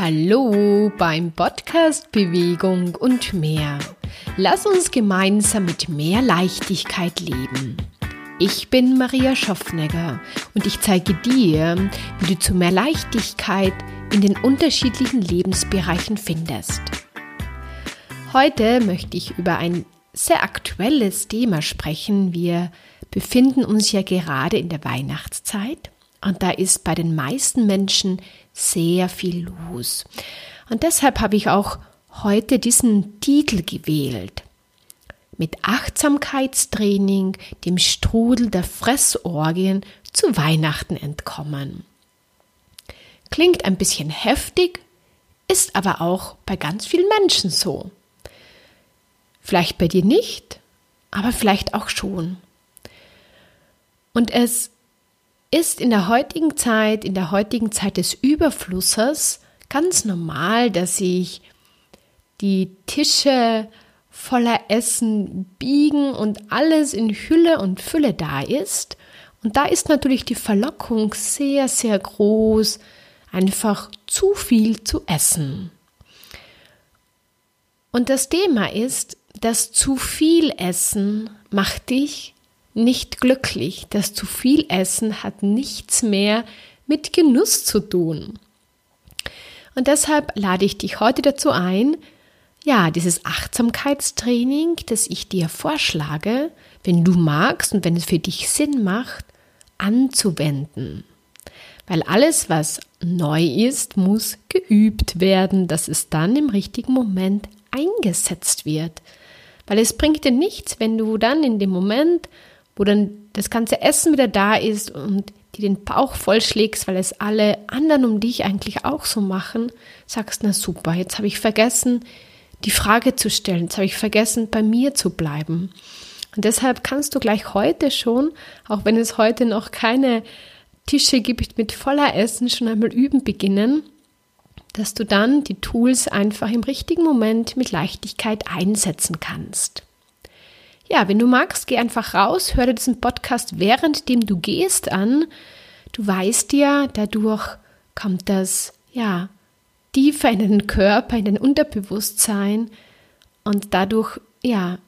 Hallo beim Podcast Bewegung und mehr. Lass uns gemeinsam mit mehr Leichtigkeit leben. Ich bin Maria Schaffnegger und ich zeige dir, wie du zu mehr Leichtigkeit in den unterschiedlichen Lebensbereichen findest. Heute möchte ich über ein sehr aktuelles Thema sprechen. Wir befinden uns ja gerade in der Weihnachtszeit und da ist bei den meisten Menschen sehr viel los. Und deshalb habe ich auch heute diesen Titel gewählt. Mit Achtsamkeitstraining dem Strudel der Fressorgien zu Weihnachten entkommen. Klingt ein bisschen heftig, ist aber auch bei ganz vielen Menschen so. Vielleicht bei dir nicht, aber vielleicht auch schon. Und es ist in der heutigen Zeit, in der heutigen Zeit des Überflusses ganz normal, dass sich die Tische voller Essen biegen und alles in Hülle und Fülle da ist. Und da ist natürlich die Verlockung sehr, sehr groß, einfach zu viel zu essen. Und das Thema ist, dass zu viel Essen macht dich nicht glücklich. Das zu viel Essen hat nichts mehr mit Genuss zu tun. Und deshalb lade ich dich heute dazu ein, ja, dieses Achtsamkeitstraining, das ich dir vorschlage, wenn du magst und wenn es für dich Sinn macht, anzuwenden. Weil alles, was neu ist, muss geübt werden, dass es dann im richtigen Moment eingesetzt wird. Weil es bringt dir nichts, wenn du dann in dem Moment wo dann das ganze Essen wieder da ist und die den Bauch vollschlägst, weil es alle anderen um dich eigentlich auch so machen, sagst, na super, jetzt habe ich vergessen, die Frage zu stellen, jetzt habe ich vergessen, bei mir zu bleiben. Und deshalb kannst du gleich heute schon, auch wenn es heute noch keine Tische gibt mit voller Essen, schon einmal üben beginnen, dass du dann die Tools einfach im richtigen Moment mit Leichtigkeit einsetzen kannst. Ja, wenn du magst, geh einfach raus, hör dir diesen Podcast währenddem du gehst an. Du weißt ja, dadurch kommt das, ja, tiefer in den Körper, in den Unterbewusstsein und dadurch, ja,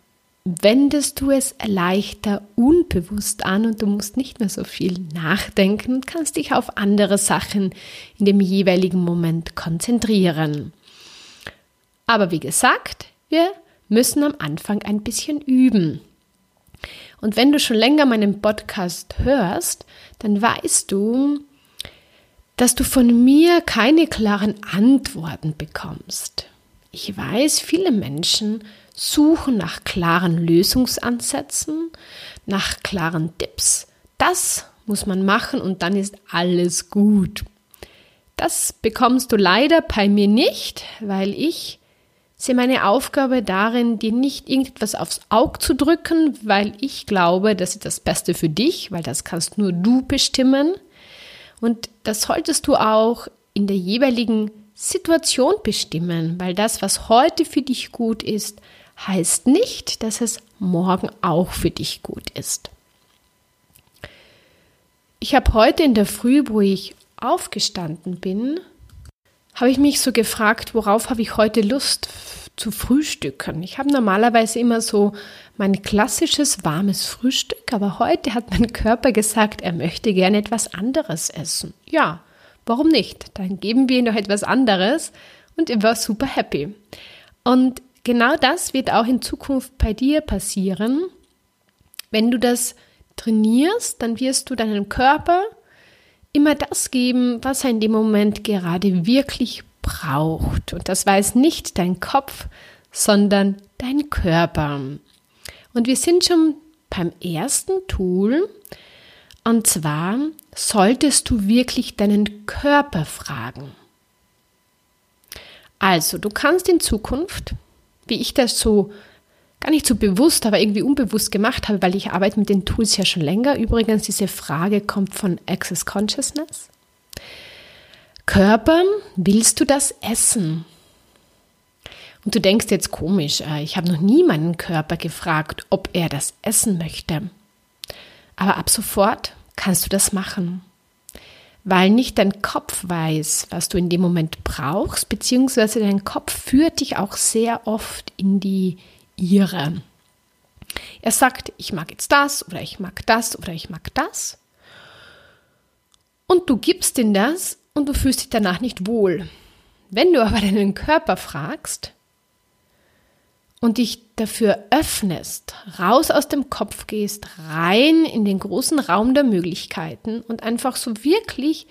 wendest du es leichter unbewusst an und du musst nicht mehr so viel nachdenken und kannst dich auf andere Sachen in dem jeweiligen Moment konzentrieren. Aber wie gesagt, wir müssen am Anfang ein bisschen üben. Und wenn du schon länger meinen Podcast hörst, dann weißt du, dass du von mir keine klaren Antworten bekommst. Ich weiß, viele Menschen suchen nach klaren Lösungsansätzen, nach klaren Tipps. Das muss man machen und dann ist alles gut. Das bekommst du leider bei mir nicht, weil ich sehe meine Aufgabe darin, dir nicht irgendetwas aufs Auge zu drücken, weil ich glaube, das ist das Beste für dich, weil das kannst nur du bestimmen. Und das solltest du auch in der jeweiligen Situation bestimmen, weil das, was heute für dich gut ist, heißt nicht, dass es morgen auch für dich gut ist. Ich habe heute in der Früh, wo ich aufgestanden bin, habe ich mich so gefragt, worauf habe ich heute Lust zu frühstücken. Ich habe normalerweise immer so mein klassisches warmes Frühstück, aber heute hat mein Körper gesagt, er möchte gerne etwas anderes essen. Ja, warum nicht? Dann geben wir ihm doch etwas anderes und er war super happy. Und genau das wird auch in Zukunft bei dir passieren. Wenn du das trainierst, dann wirst du deinem Körper immer das geben, was er in dem Moment gerade wirklich braucht. Und das weiß nicht dein Kopf, sondern dein Körper. Und wir sind schon beim ersten Tool. Und zwar solltest du wirklich deinen Körper fragen. Also, du kannst in Zukunft, wie ich das so gar nicht so bewusst, aber irgendwie unbewusst gemacht habe, weil ich arbeite mit den Tools ja schon länger. Übrigens, diese Frage kommt von Access Consciousness. Körper, willst du das essen? Und du denkst jetzt komisch, äh, ich habe noch nie meinen Körper gefragt, ob er das essen möchte. Aber ab sofort kannst du das machen. weil nicht dein Kopf weiß, was du in dem Moment brauchst, beziehungsweise dein Kopf führt dich auch sehr oft in die Irre. Er sagt, ich mag jetzt das oder ich mag das oder ich mag das. Und du gibst ihm das und du fühlst dich danach nicht wohl. Wenn du aber deinen Körper fragst und dich dafür öffnest, raus aus dem Kopf gehst, rein in den großen Raum der Möglichkeiten und einfach so wirklich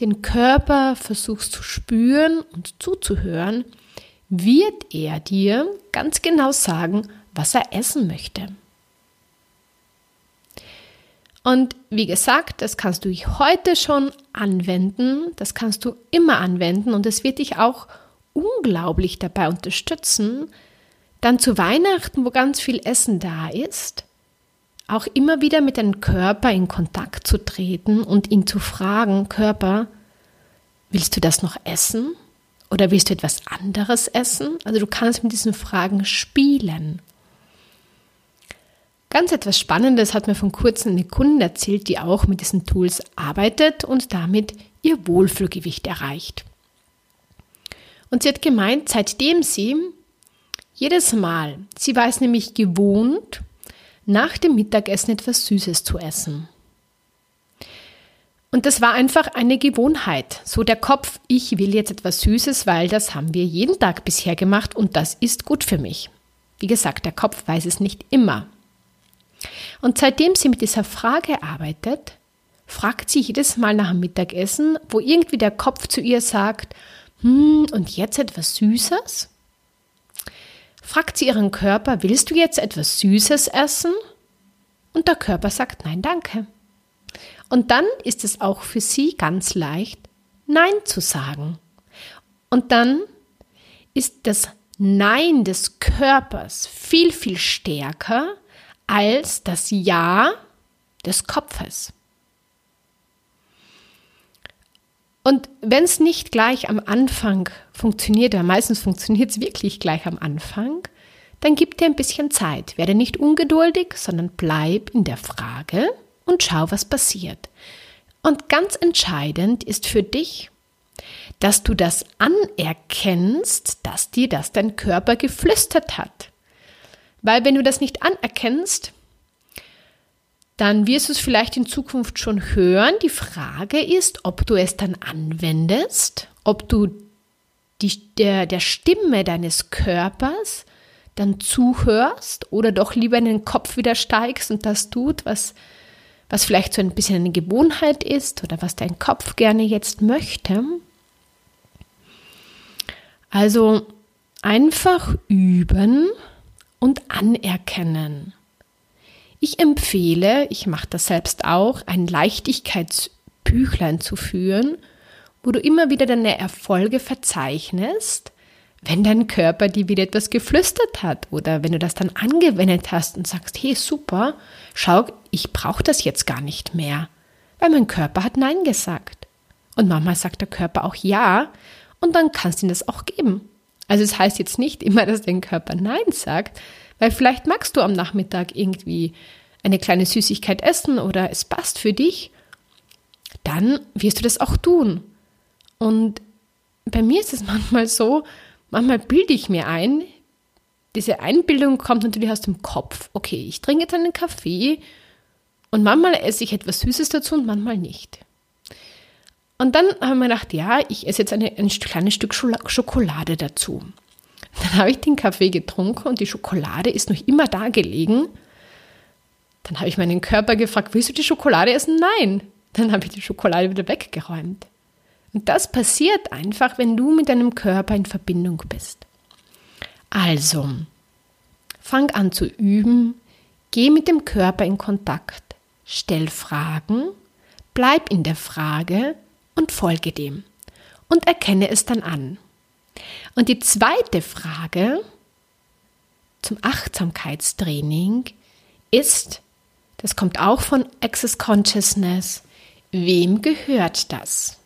den Körper versuchst zu spüren und zuzuhören, wird er dir ganz genau sagen, was er essen möchte. Und wie gesagt, das kannst du heute schon anwenden, das kannst du immer anwenden und es wird dich auch unglaublich dabei unterstützen, dann zu Weihnachten, wo ganz viel Essen da ist, auch immer wieder mit deinem Körper in Kontakt zu treten und ihn zu fragen, Körper, willst du das noch essen? Oder willst du etwas anderes essen? Also du kannst mit diesen Fragen spielen. Ganz etwas Spannendes hat mir von kurzem eine Kundin erzählt, die auch mit diesen Tools arbeitet und damit ihr Wohlfühlgewicht erreicht. Und sie hat gemeint, seitdem sie jedes Mal, sie war es nämlich gewohnt, nach dem Mittagessen etwas Süßes zu essen. Und das war einfach eine Gewohnheit. So der Kopf, ich will jetzt etwas Süßes, weil das haben wir jeden Tag bisher gemacht und das ist gut für mich. Wie gesagt, der Kopf weiß es nicht immer. Und seitdem sie mit dieser Frage arbeitet, fragt sie jedes Mal nach dem Mittagessen, wo irgendwie der Kopf zu ihr sagt, hm, und jetzt etwas Süßes? Fragt sie ihren Körper, willst du jetzt etwas Süßes essen? Und der Körper sagt, nein, danke. Und dann ist es auch für sie ganz leicht, Nein zu sagen. Und dann ist das Nein des Körpers viel, viel stärker als das Ja des Kopfes. Und wenn es nicht gleich am Anfang funktioniert, oder meistens funktioniert es wirklich gleich am Anfang, dann gib dir ein bisschen Zeit. Werde nicht ungeduldig, sondern bleib in der Frage und schau, was passiert. Und ganz entscheidend ist für dich, dass du das anerkennst, dass dir das dein Körper geflüstert hat. Weil wenn du das nicht anerkennst, dann wirst du es vielleicht in Zukunft schon hören. Die Frage ist, ob du es dann anwendest, ob du die, der, der Stimme deines Körpers dann zuhörst oder doch lieber in den Kopf wieder steigst und das tut, was, was vielleicht so ein bisschen eine Gewohnheit ist oder was dein Kopf gerne jetzt möchte. Also einfach üben und anerkennen. Ich empfehle, ich mache das selbst auch, ein Leichtigkeitsbüchlein zu führen, wo du immer wieder deine Erfolge verzeichnest, wenn dein Körper dir wieder etwas geflüstert hat oder wenn du das dann angewendet hast und sagst, hey super, schau, ich brauche das jetzt gar nicht mehr, weil mein Körper hat Nein gesagt. Und manchmal sagt der Körper auch Ja und dann kannst du ihm das auch geben. Also es heißt jetzt nicht immer, dass dein Körper Nein sagt, weil vielleicht magst du am Nachmittag irgendwie eine kleine Süßigkeit essen oder es passt für dich, dann wirst du das auch tun. Und bei mir ist es manchmal so, manchmal bilde ich mir ein, diese Einbildung kommt natürlich aus dem Kopf. Okay, ich trinke jetzt einen Kaffee und manchmal esse ich etwas Süßes dazu und manchmal nicht. Und dann habe ich mir gedacht, ja, ich esse jetzt eine, ein kleines Stück Schokolade dazu. Dann habe ich den Kaffee getrunken und die Schokolade ist noch immer da gelegen. Dann habe ich meinen Körper gefragt, willst du die Schokolade essen? Nein. Dann habe ich die Schokolade wieder weggeräumt. Und das passiert einfach, wenn du mit deinem Körper in Verbindung bist. Also, fang an zu üben, geh mit dem Körper in Kontakt, stell Fragen, bleib in der Frage und folge dem und erkenne es dann an. Und die zweite Frage zum Achtsamkeitstraining ist, das kommt auch von Access Consciousness, wem gehört das?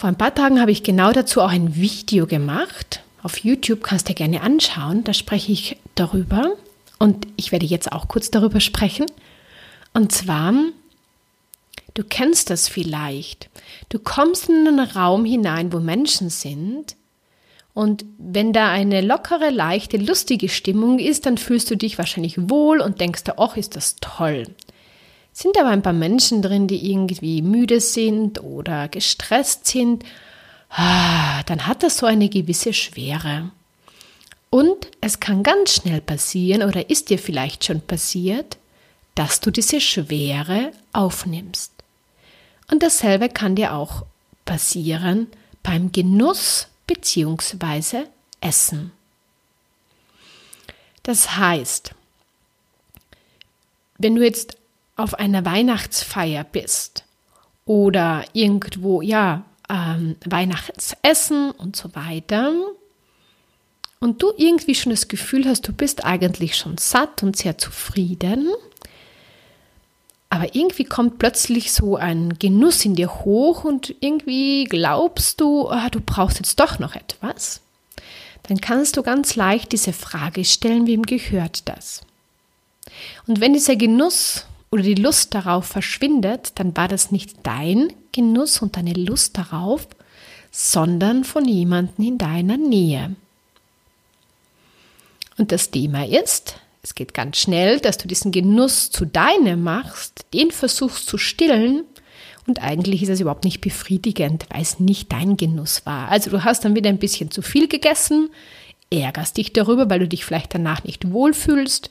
Vor ein paar Tagen habe ich genau dazu auch ein Video gemacht. Auf YouTube kannst du gerne anschauen. Da spreche ich darüber. Und ich werde jetzt auch kurz darüber sprechen. Und zwar, Du kennst das vielleicht. Du kommst in einen Raum hinein, wo Menschen sind. Und wenn da eine lockere, leichte, lustige Stimmung ist, dann fühlst du dich wahrscheinlich wohl und denkst dir, ach, ist das toll. Sind aber ein paar Menschen drin, die irgendwie müde sind oder gestresst sind, ah, dann hat das so eine gewisse Schwere. Und es kann ganz schnell passieren oder ist dir vielleicht schon passiert, dass du diese Schwere aufnimmst. Und dasselbe kann dir auch passieren beim Genuss bzw. Essen. Das heißt, wenn du jetzt auf einer Weihnachtsfeier bist oder irgendwo, ja, ähm, Weihnachtsessen und so weiter, und du irgendwie schon das Gefühl hast, du bist eigentlich schon satt und sehr zufrieden, aber irgendwie kommt plötzlich so ein Genuss in dir hoch und irgendwie glaubst du, ah, du brauchst jetzt doch noch etwas, dann kannst du ganz leicht diese Frage stellen, wem gehört das? Und wenn dieser Genuss oder die Lust darauf verschwindet, dann war das nicht dein Genuss und deine Lust darauf, sondern von jemandem in deiner Nähe. Und das Thema ist, es geht ganz schnell, dass du diesen Genuss zu deinem machst, den versuchst zu stillen und eigentlich ist es überhaupt nicht befriedigend, weil es nicht dein Genuss war. Also du hast dann wieder ein bisschen zu viel gegessen, ärgerst dich darüber, weil du dich vielleicht danach nicht wohlfühlst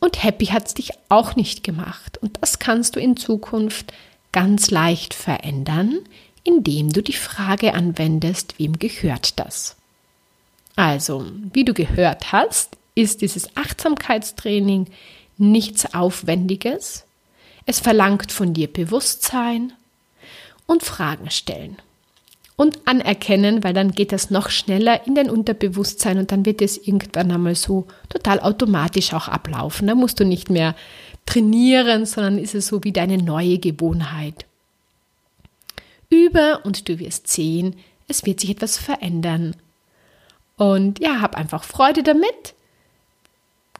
und happy hat es dich auch nicht gemacht. Und das kannst du in Zukunft ganz leicht verändern, indem du die Frage anwendest, wem gehört das? Also, wie du gehört hast, ist dieses Achtsamkeitstraining nichts Aufwendiges. Es verlangt von dir Bewusstsein und Fragen stellen. Und anerkennen, weil dann geht das noch schneller in dein Unterbewusstsein und dann wird es irgendwann einmal so total automatisch auch ablaufen. Da musst du nicht mehr trainieren, sondern ist es so wie deine neue Gewohnheit. Übe und du wirst sehen, es wird sich etwas verändern. Und ja, hab einfach Freude damit.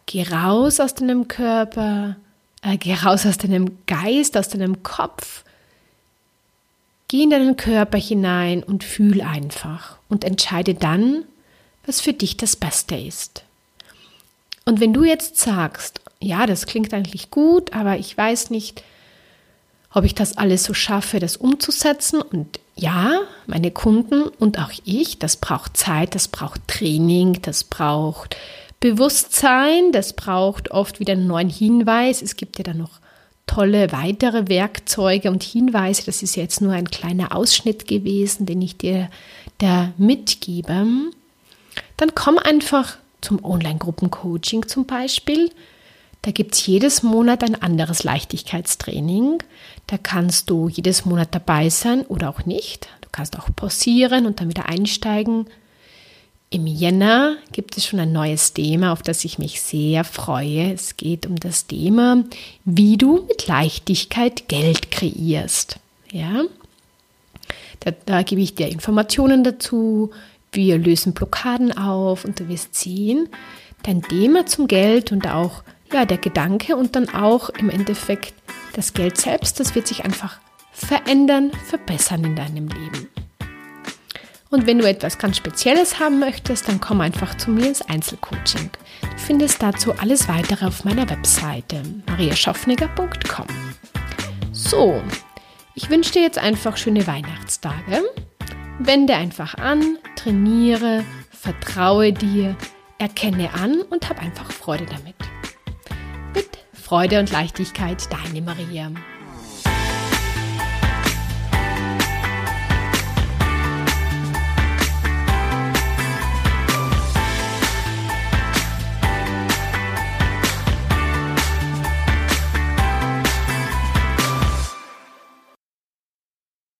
Geh raus aus deinem Körper, äh, geh raus aus deinem Geist, aus deinem Kopf. Geh in deinen Körper hinein und fühl einfach und entscheide dann, was für dich das Beste ist. Und wenn du jetzt sagst, ja, das klingt eigentlich gut, aber ich weiß nicht, ob ich das alles so schaffe, das umzusetzen. Und ja, meine Kunden und auch ich, das braucht Zeit, das braucht Training, das braucht Bewusstsein, das braucht oft wieder einen neuen Hinweis. Es gibt ja dann noch tolle weitere Werkzeuge und Hinweise. Das ist jetzt nur ein kleiner Ausschnitt gewesen, den ich dir da mitgebe. Dann komm einfach zum Online-Gruppen-Coaching zum Beispiel. Da gibt es jedes Monat ein anderes Leichtigkeitstraining. Da kannst du jedes Monat dabei sein oder auch nicht. Du kannst auch pausieren und dann wieder einsteigen. Im Jänner gibt es schon ein neues Thema, auf das ich mich sehr freue. Es geht um das Thema, wie du mit Leichtigkeit Geld kreierst. Ja? Da, da gebe ich dir Informationen dazu. Wir lösen Blockaden auf und du wirst sehen, dein Thema zum Geld und auch ja, der Gedanke und dann auch im Endeffekt das Geld selbst, das wird sich einfach verändern, verbessern in deinem Leben. Und wenn du etwas ganz Spezielles haben möchtest, dann komm einfach zu mir ins Einzelcoaching. Du findest dazu alles weitere auf meiner Webseite mariaschaffniger.com. So, ich wünsche dir jetzt einfach schöne Weihnachtstage. Wende einfach an, trainiere, vertraue dir, erkenne an und hab einfach Freude damit. Mit Freude und Leichtigkeit, deine Maria.